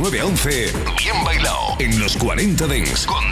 911 Bien Bailado en los 40 Dents con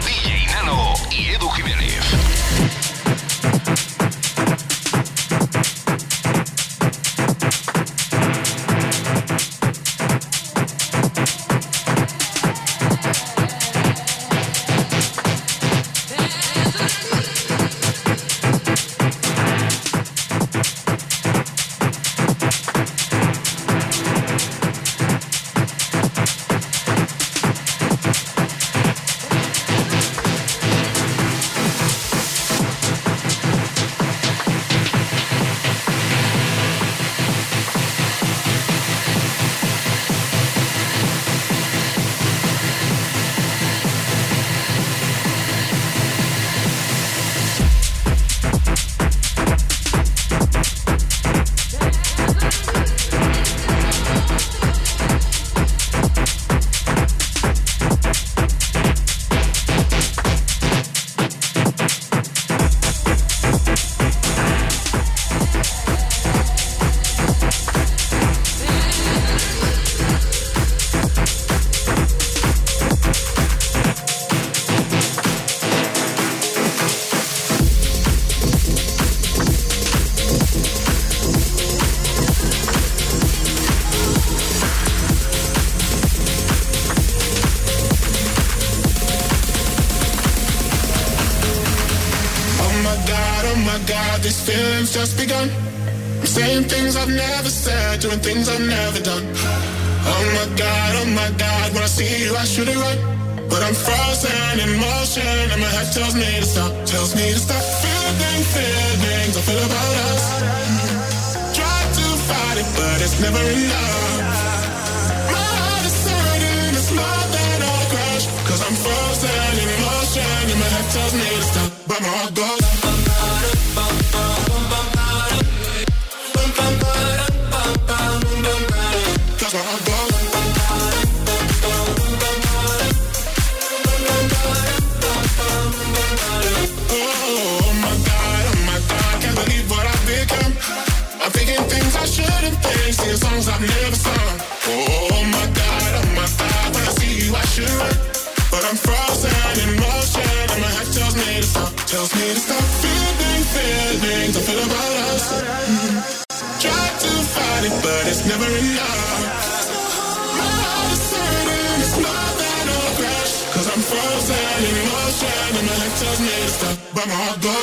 of me. it, but it's never enough. Cause I'm frozen in motion, and my head tells me to stop, but my heart goes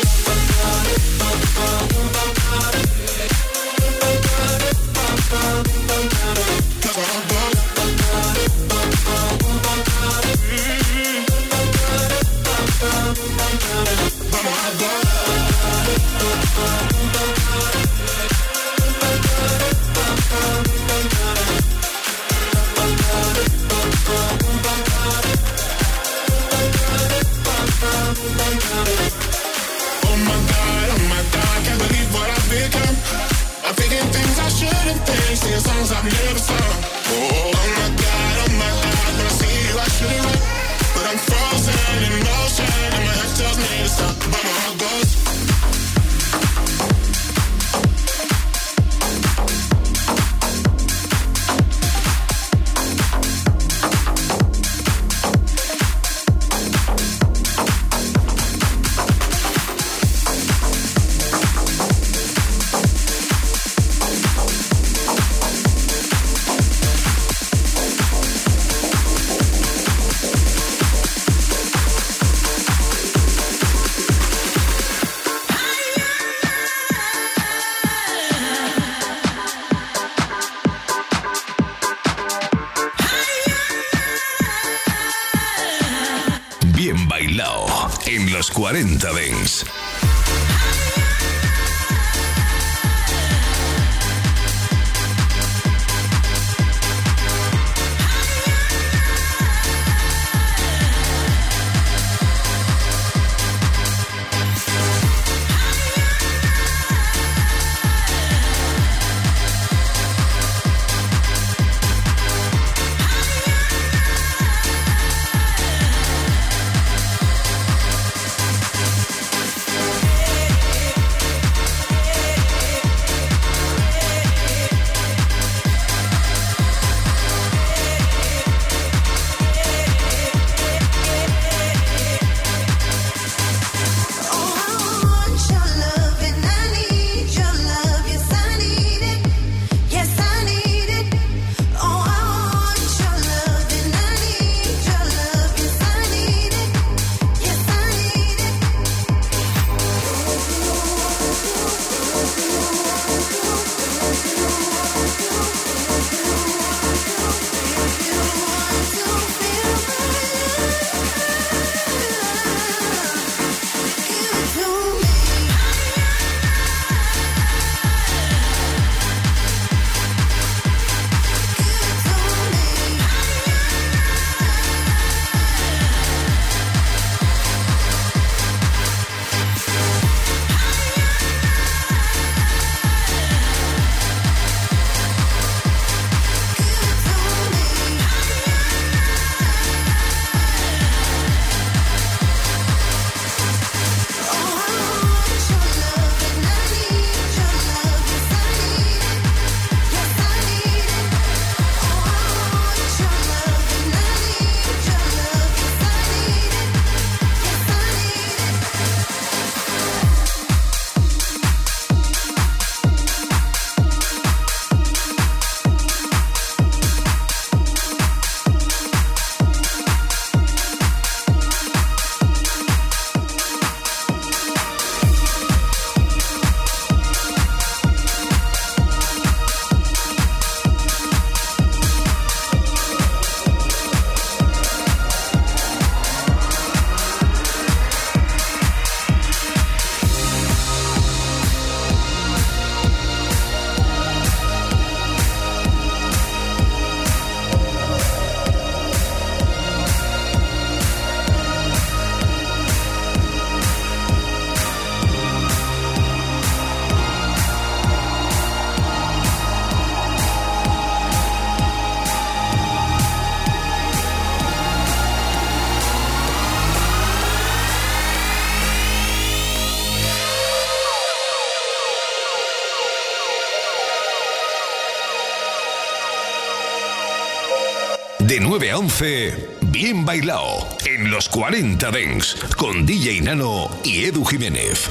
9 a 11, bien bailado en los 40 Dens con DJ Nano y Edu Jiménez.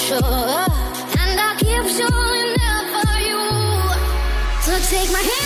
sure. And I keep showing up for you. So take my hand.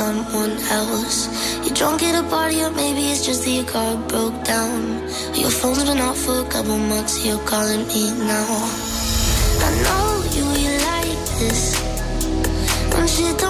Someone else. You're drunk at a party, or maybe it's just that your car broke down. Your phone's been off for a couple months, you're calling me now. I know you, you like this. Shit don't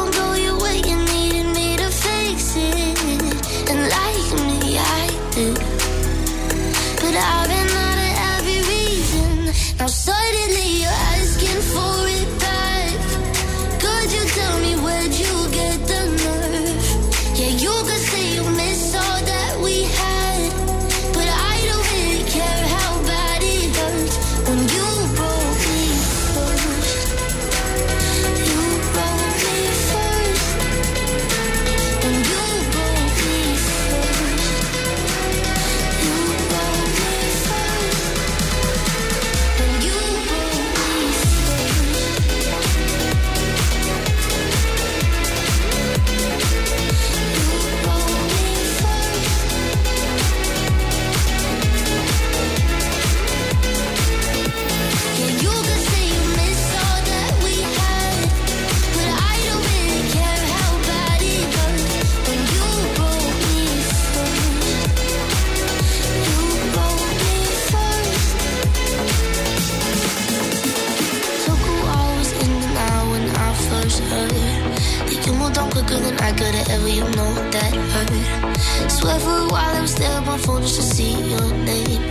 you know that hurt. Swear for a while I was there, my phone just to see your name.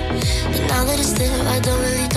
But now that it's there, I don't really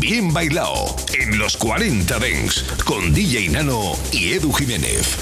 Bien Bailado, en los 40 Dents, con DJ Nano y Edu Jiménez.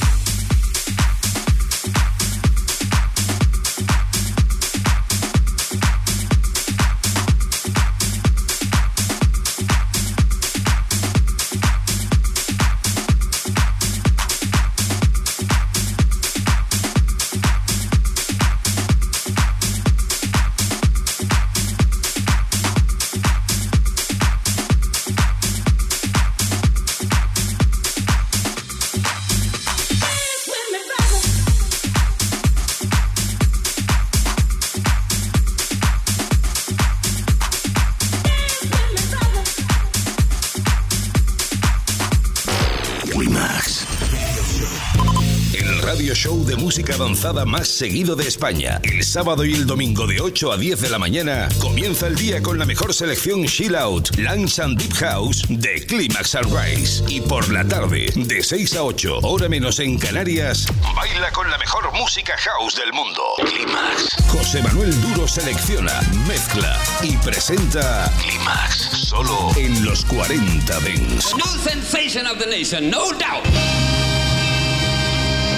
Música avanzada más seguido de España. El sábado y el domingo de 8 a 10 de la mañana comienza el día con la mejor selección Chill Out, Lunch and Deep House de Climax Sunrise. Y por la tarde, de 6 a 8, hora menos en Canarias, baila con la mejor música house del mundo. Climax. José Manuel Duro selecciona, mezcla y presenta Climax, solo en los 40 Dents. New sensation of the nation, no doubt.